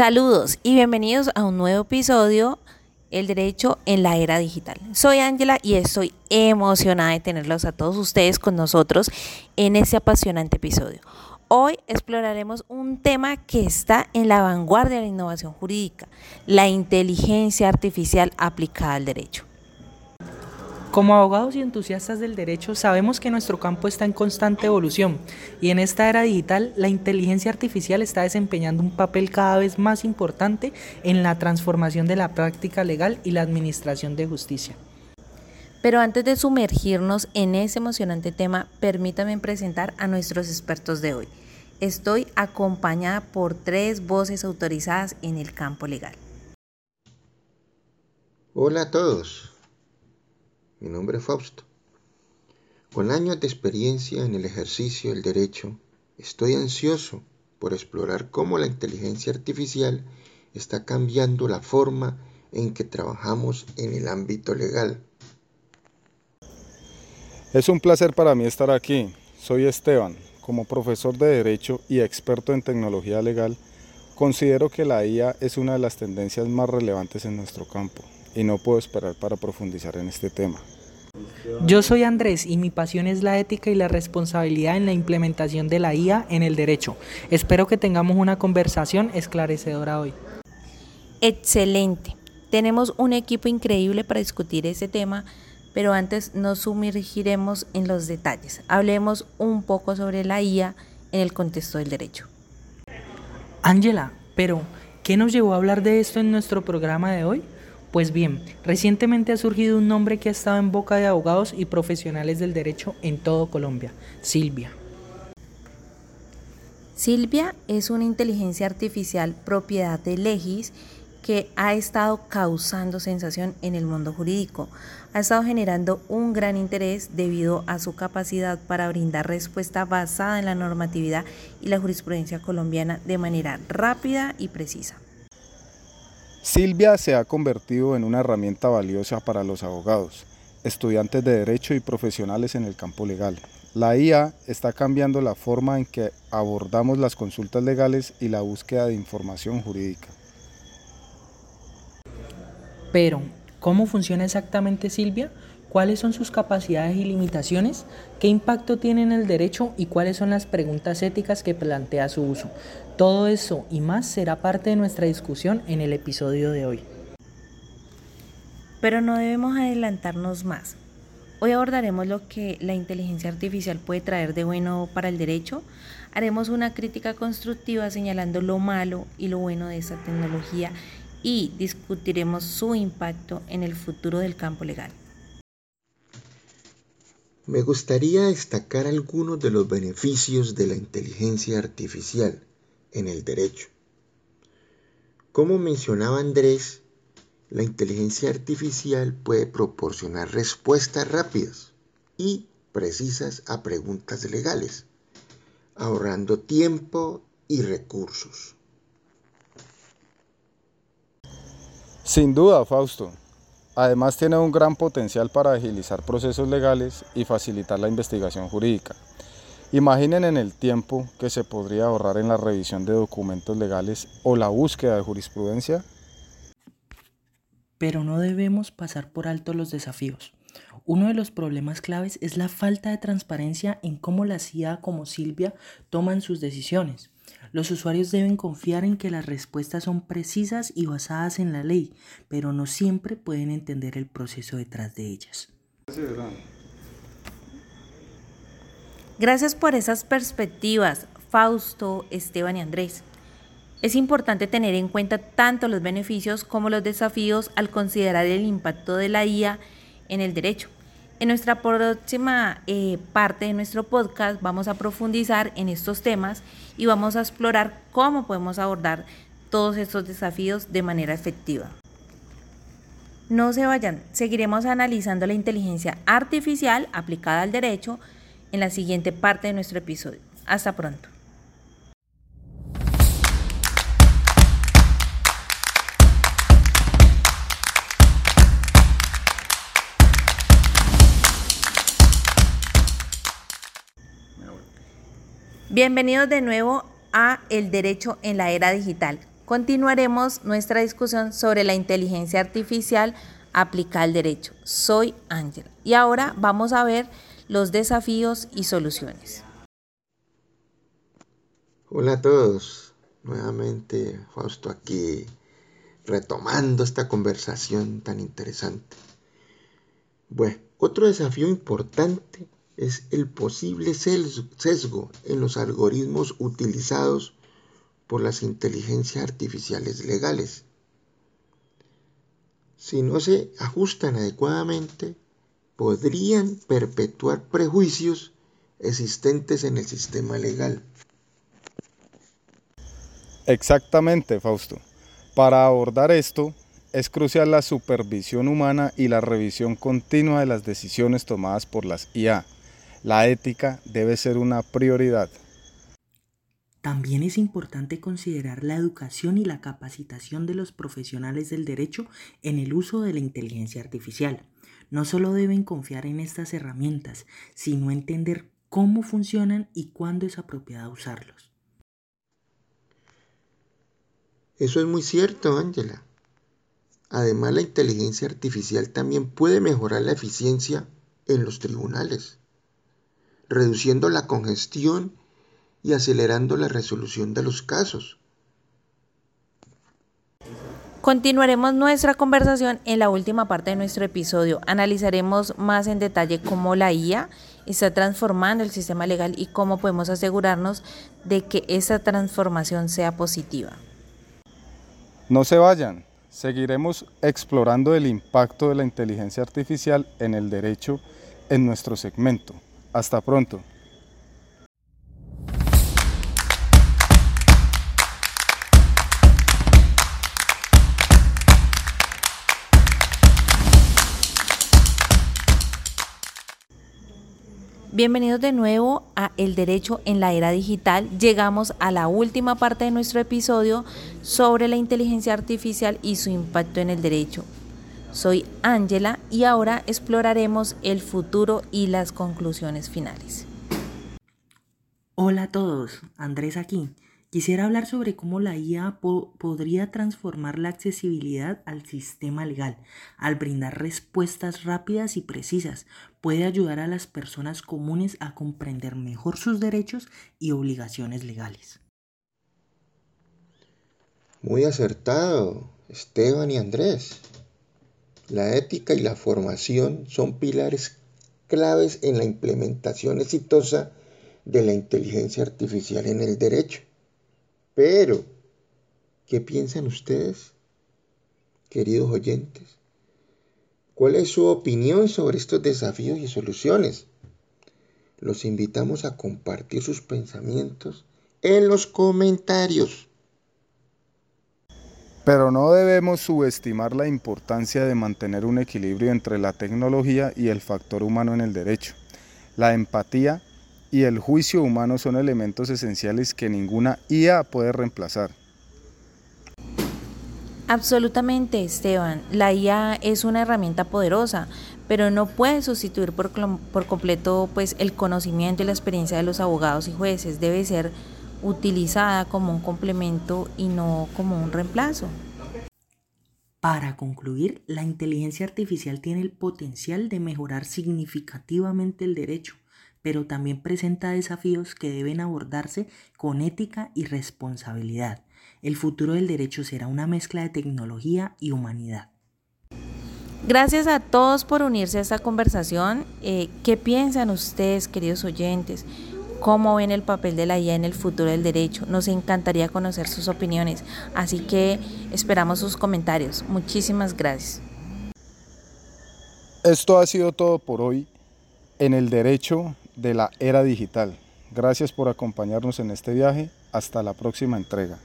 Saludos y bienvenidos a un nuevo episodio, El Derecho en la Era Digital. Soy Ángela y estoy emocionada de tenerlos a todos ustedes con nosotros en este apasionante episodio. Hoy exploraremos un tema que está en la vanguardia de la innovación jurídica, la inteligencia artificial aplicada al derecho. Como abogados y entusiastas del derecho sabemos que nuestro campo está en constante evolución y en esta era digital la inteligencia artificial está desempeñando un papel cada vez más importante en la transformación de la práctica legal y la administración de justicia. Pero antes de sumergirnos en ese emocionante tema, permítame presentar a nuestros expertos de hoy. Estoy acompañada por tres voces autorizadas en el campo legal. Hola a todos, mi nombre es Fausto. Con años de experiencia en el ejercicio del derecho, estoy ansioso por explorar cómo la inteligencia artificial está cambiando la forma en que trabajamos en el ámbito legal. Es un placer para mí estar aquí. Soy Esteban. Como profesor de Derecho y experto en tecnología legal, considero que la IA es una de las tendencias más relevantes en nuestro campo y no puedo esperar para profundizar en este tema. Yo soy Andrés y mi pasión es la ética y la responsabilidad en la implementación de la IA en el derecho. Espero que tengamos una conversación esclarecedora hoy. Excelente. Tenemos un equipo increíble para discutir ese tema, pero antes nos sumergiremos en los detalles. Hablemos un poco sobre la IA en el contexto del derecho. Ángela, pero ¿qué nos llevó a hablar de esto en nuestro programa de hoy? Pues bien, recientemente ha surgido un nombre que ha estado en boca de abogados y profesionales del derecho en todo Colombia, Silvia. Silvia es una inteligencia artificial propiedad de Legis que ha estado causando sensación en el mundo jurídico. Ha estado generando un gran interés debido a su capacidad para brindar respuesta basada en la normatividad y la jurisprudencia colombiana de manera rápida y precisa. Silvia se ha convertido en una herramienta valiosa para los abogados, estudiantes de derecho y profesionales en el campo legal. La IA está cambiando la forma en que abordamos las consultas legales y la búsqueda de información jurídica. Pero, ¿cómo funciona exactamente Silvia? ¿Cuáles son sus capacidades y limitaciones? ¿Qué impacto tiene en el derecho y cuáles son las preguntas éticas que plantea su uso? Todo eso y más será parte de nuestra discusión en el episodio de hoy. Pero no debemos adelantarnos más. Hoy abordaremos lo que la inteligencia artificial puede traer de bueno para el derecho. Haremos una crítica constructiva señalando lo malo y lo bueno de esta tecnología y discutiremos su impacto en el futuro del campo legal. Me gustaría destacar algunos de los beneficios de la inteligencia artificial en el derecho. Como mencionaba Andrés, la inteligencia artificial puede proporcionar respuestas rápidas y precisas a preguntas legales, ahorrando tiempo y recursos. Sin duda, Fausto. Además tiene un gran potencial para agilizar procesos legales y facilitar la investigación jurídica. Imaginen en el tiempo que se podría ahorrar en la revisión de documentos legales o la búsqueda de jurisprudencia. Pero no debemos pasar por alto los desafíos. Uno de los problemas claves es la falta de transparencia en cómo la CIA como Silvia toman sus decisiones. Los usuarios deben confiar en que las respuestas son precisas y basadas en la ley, pero no siempre pueden entender el proceso detrás de ellas. Gracias por esas perspectivas, Fausto, Esteban y Andrés. Es importante tener en cuenta tanto los beneficios como los desafíos al considerar el impacto de la IA en el derecho. En nuestra próxima eh, parte de nuestro podcast vamos a profundizar en estos temas y vamos a explorar cómo podemos abordar todos estos desafíos de manera efectiva. No se vayan, seguiremos analizando la inteligencia artificial aplicada al derecho en la siguiente parte de nuestro episodio. Hasta pronto. Bienvenidos de nuevo a El Derecho en la Era Digital. continuaremos nuestra discusión sobre la inteligencia artificial aplicada al derecho. Soy Ángela y ahora vamos a ver los desafíos y soluciones. Hola a todos, nuevamente Fausto aquí retomando esta conversación tan interesante. Bueno, otro desafío importante es el posible sesgo en los algoritmos utilizados por las inteligencias artificiales legales. Si no se ajustan adecuadamente, podrían perpetuar prejuicios existentes en el sistema legal. Exactamente, Fausto. Para abordar esto, es crucial la supervisión humana y la revisión continua de las decisiones tomadas por las IA. La ética debe ser una prioridad. También es importante considerar la educación y la capacitación de los profesionales del derecho en el uso de la inteligencia artificial. No solo deben confiar en estas herramientas, sino entender cómo funcionan y cuándo es apropiado usarlos. Eso es muy cierto, Ángela. Además, la inteligencia artificial también puede mejorar la eficiencia en los tribunales, reduciendo la congestión y acelerando la resolución de los casos. Continuaremos nuestra conversación en la última parte de nuestro episodio. Analizaremos más en detalle cómo la IA está transformando el sistema legal y cómo podemos asegurarnos de que esa transformación sea positiva. No se vayan, seguiremos explorando el impacto de la inteligencia artificial en el derecho en nuestro segmento. Hasta pronto. Bienvenidos de nuevo a El Derecho en la Era Digital. Llegamos a la última parte de nuestro episodio sobre la inteligencia artificial y su impacto en el derecho. Soy Ángela y ahora exploraremos el futuro y las conclusiones finales. Hola a todos, Andrés aquí. Quisiera hablar sobre cómo la IA podría transformar la accesibilidad al sistema legal. Al brindar respuestas rápidas y precisas, puede ayudar a las personas comunes a comprender mejor sus derechos y obligaciones legales. Muy acertado, Esteban y Andrés. La ética y la formación son pilares claves en la implementación exitosa de la inteligencia artificial en el derecho. Pero, ¿qué piensan ustedes, queridos oyentes? ¿Cuál es su opinión sobre estos desafíos y soluciones? Los invitamos a compartir sus pensamientos en los comentarios. Pero no debemos subestimar la importancia de mantener un equilibrio entre la tecnología y el factor humano en el derecho. La empatía y el juicio humano son elementos esenciales que ninguna IA puede reemplazar. Absolutamente, Esteban. La IA es una herramienta poderosa, pero no puede sustituir por, por, completo pues, el conocimiento y la experiencia de los abogados y jueces. Debe ser utilizada como un complemento y no como un reemplazo. Para concluir, la inteligencia artificial tiene el potencial de mejorar significativamente el derecho pero también presenta desafíos que deben abordarse con ética y responsabilidad. El futuro del derecho será una mezcla de tecnología y humanidad. Gracias a todos por unirse a esta conversación. Eh, ¿Qué piensan ustedes, queridos oyentes? ¿Cómo ven el papel de la IA en el futuro del derecho? Nos encantaría conocer sus opiniones, así que esperamos sus comentarios. Muchísimas gracias. Esto ha sido todo por hoy en el derecho de la era digital. Gracias por acompañarnos en este viaje. Hasta la próxima entrega.